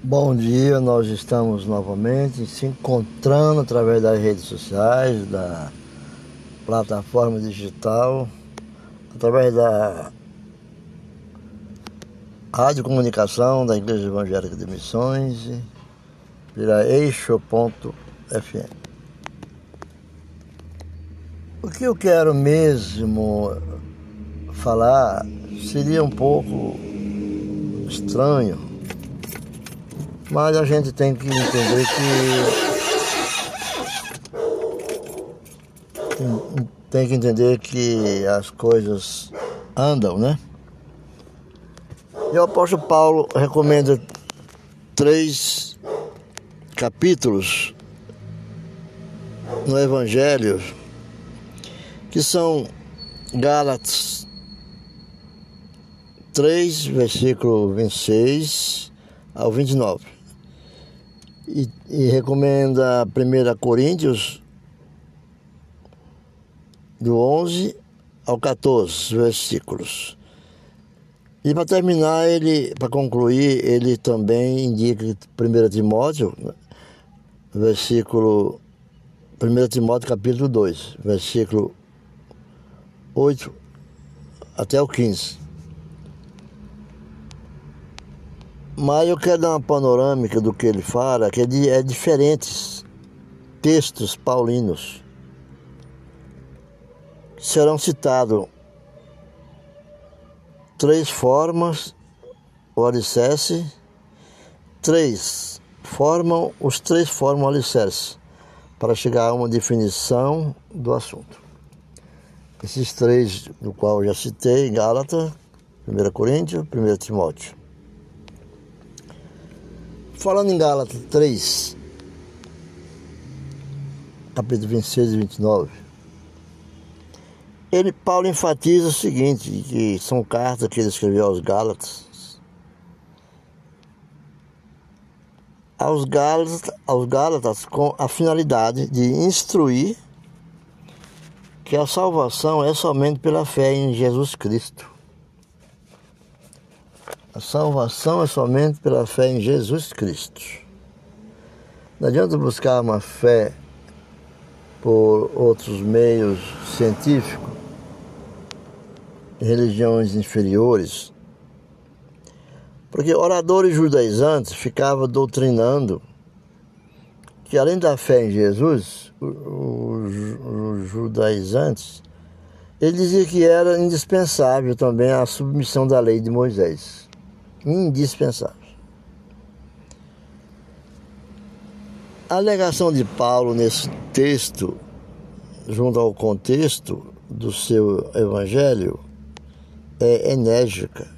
Bom dia, nós estamos novamente se encontrando através das redes sociais, da plataforma digital, através da rádio comunicação da Igreja Evangélica de Missões, pela eixo.fm. O que eu quero mesmo falar seria um pouco estranho mas a gente tem que entender que. Tem que entender que as coisas andam, né? E o apóstolo Paulo recomenda três capítulos no Evangelho que são Gálatas 3, versículo 26 ao 29 e, e recomenda 1 Coríntios do 11 ao 14 versículos. E para terminar, ele, para concluir, ele também indica 1 Timóteo, versículo 1 Timóteo capítulo 2, versículo 8 até o 15. Mas eu quero dar uma panorâmica do que ele fala, que é, de, é diferentes textos paulinos serão citados três formas o alicerce, três formam, os três formam o alicerce para chegar a uma definição do assunto. Esses três, do qual eu já citei, Gálatas, 1 Coríntios, 1 Timóteo. Falando em Gálatas 3, capítulo 26 e 29, ele, Paulo enfatiza o seguinte, que são cartas que ele escreveu aos Gálatas, aos Gálatas, aos Gálatas com a finalidade de instruir que a salvação é somente pela fé em Jesus Cristo. A salvação é somente pela fé em Jesus Cristo. Não adianta buscar uma fé por outros meios científicos, religiões inferiores, porque oradores judaizantes ficavam doutrinando que além da fé em Jesus, os judaizantes, ele dizia que era indispensável também a submissão da lei de Moisés indispensável. A alegação de Paulo nesse texto, junto ao contexto do seu evangelho, é enérgica,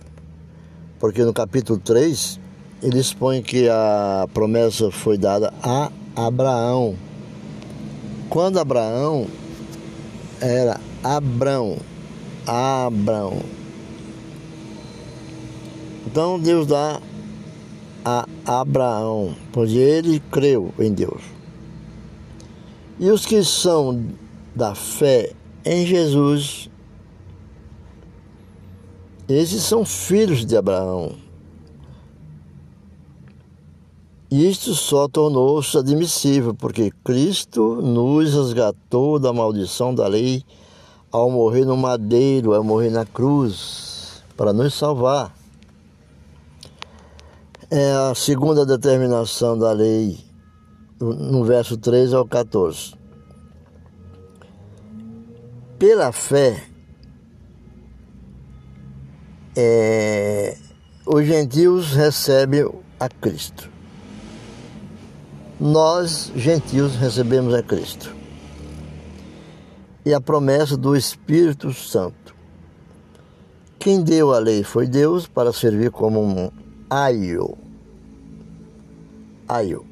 porque no capítulo 3 ele expõe que a promessa foi dada a Abraão. Quando Abraão era Abrão, Abrão, então Deus dá a Abraão, pois ele creu em Deus. E os que são da fé em Jesus, esses são filhos de Abraão. Isto só tornou-se admissível, porque Cristo nos resgatou da maldição da lei ao morrer no madeiro, ao morrer na cruz, para nos salvar é a segunda determinação da lei, no verso 13 ao 14. Pela fé, é, os gentios recebem a Cristo. Nós, gentios, recebemos a Cristo. E a promessa do Espírito Santo. Quem deu a lei foi Deus para servir como um aio. Aio.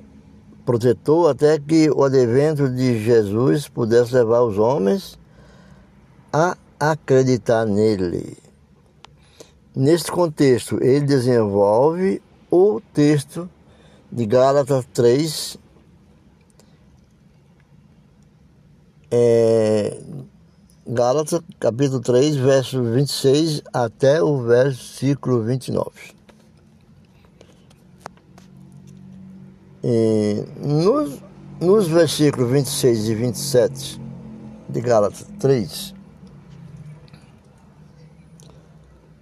Protetor até que o advento de Jesus pudesse levar os homens a acreditar nele. Neste contexto, ele desenvolve o texto de Gálatas 3, é, Gálatas capítulo 3, verso 26 até o versículo 29. E nos, nos versículos 26 e 27 de Gálatas 3,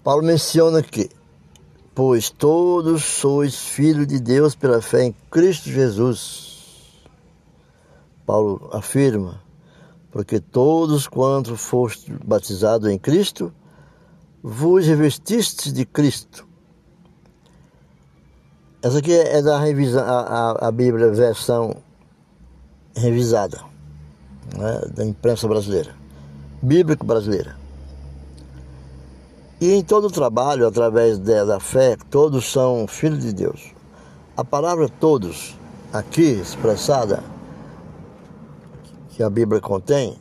Paulo menciona que, pois todos sois filhos de Deus pela fé em Cristo Jesus. Paulo afirma, porque todos quantos foste batizados em Cristo, vos revestistes de Cristo. Essa aqui é da revisão, a, a, a Bíblia versão revisada, né, da imprensa brasileira, bíblico brasileira. E em todo o trabalho, através da fé, todos são filhos de Deus. A palavra todos, aqui expressada, que a Bíblia contém,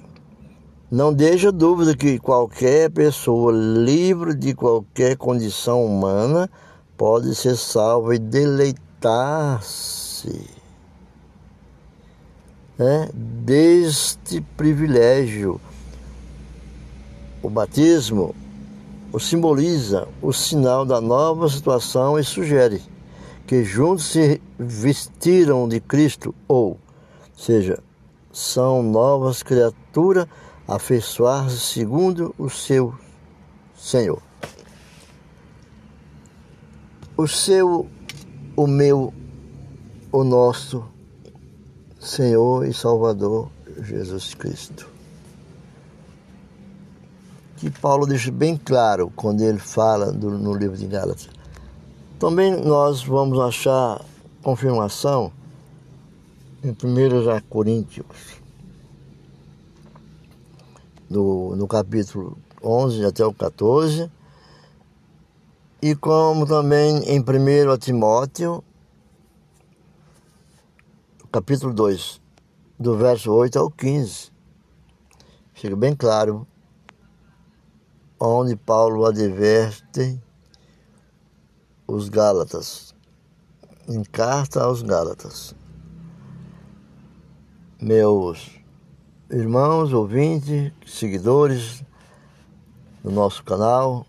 não deixa dúvida que qualquer pessoa livre de qualquer condição humana pode ser salva e deleitar-se né, deste privilégio. O batismo o simboliza o sinal da nova situação e sugere que juntos se vestiram de Cristo, ou seja, são novas criaturas afeiçoar-se segundo o seu Senhor. O seu, o meu, o nosso Senhor e Salvador Jesus Cristo. Que Paulo deixa bem claro quando ele fala do, no livro de Gálatas. Também nós vamos achar confirmação em 1 Coríntios no, no capítulo 11 até o 14, e como também em 1 Timóteo, capítulo 2, do verso 8 ao 15. Fica bem claro onde Paulo adverte os Gálatas, em carta aos Gálatas. Meus irmãos, ouvintes, seguidores do nosso canal.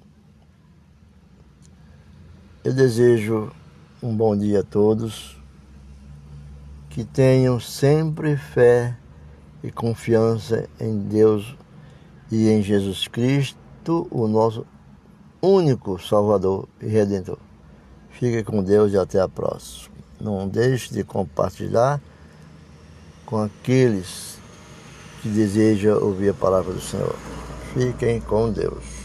Eu desejo um bom dia a todos, que tenham sempre fé e confiança em Deus e em Jesus Cristo, o nosso único Salvador e Redentor. Fique com Deus e até a próxima. Não deixe de compartilhar com aqueles que deseja ouvir a palavra do Senhor. Fiquem com Deus.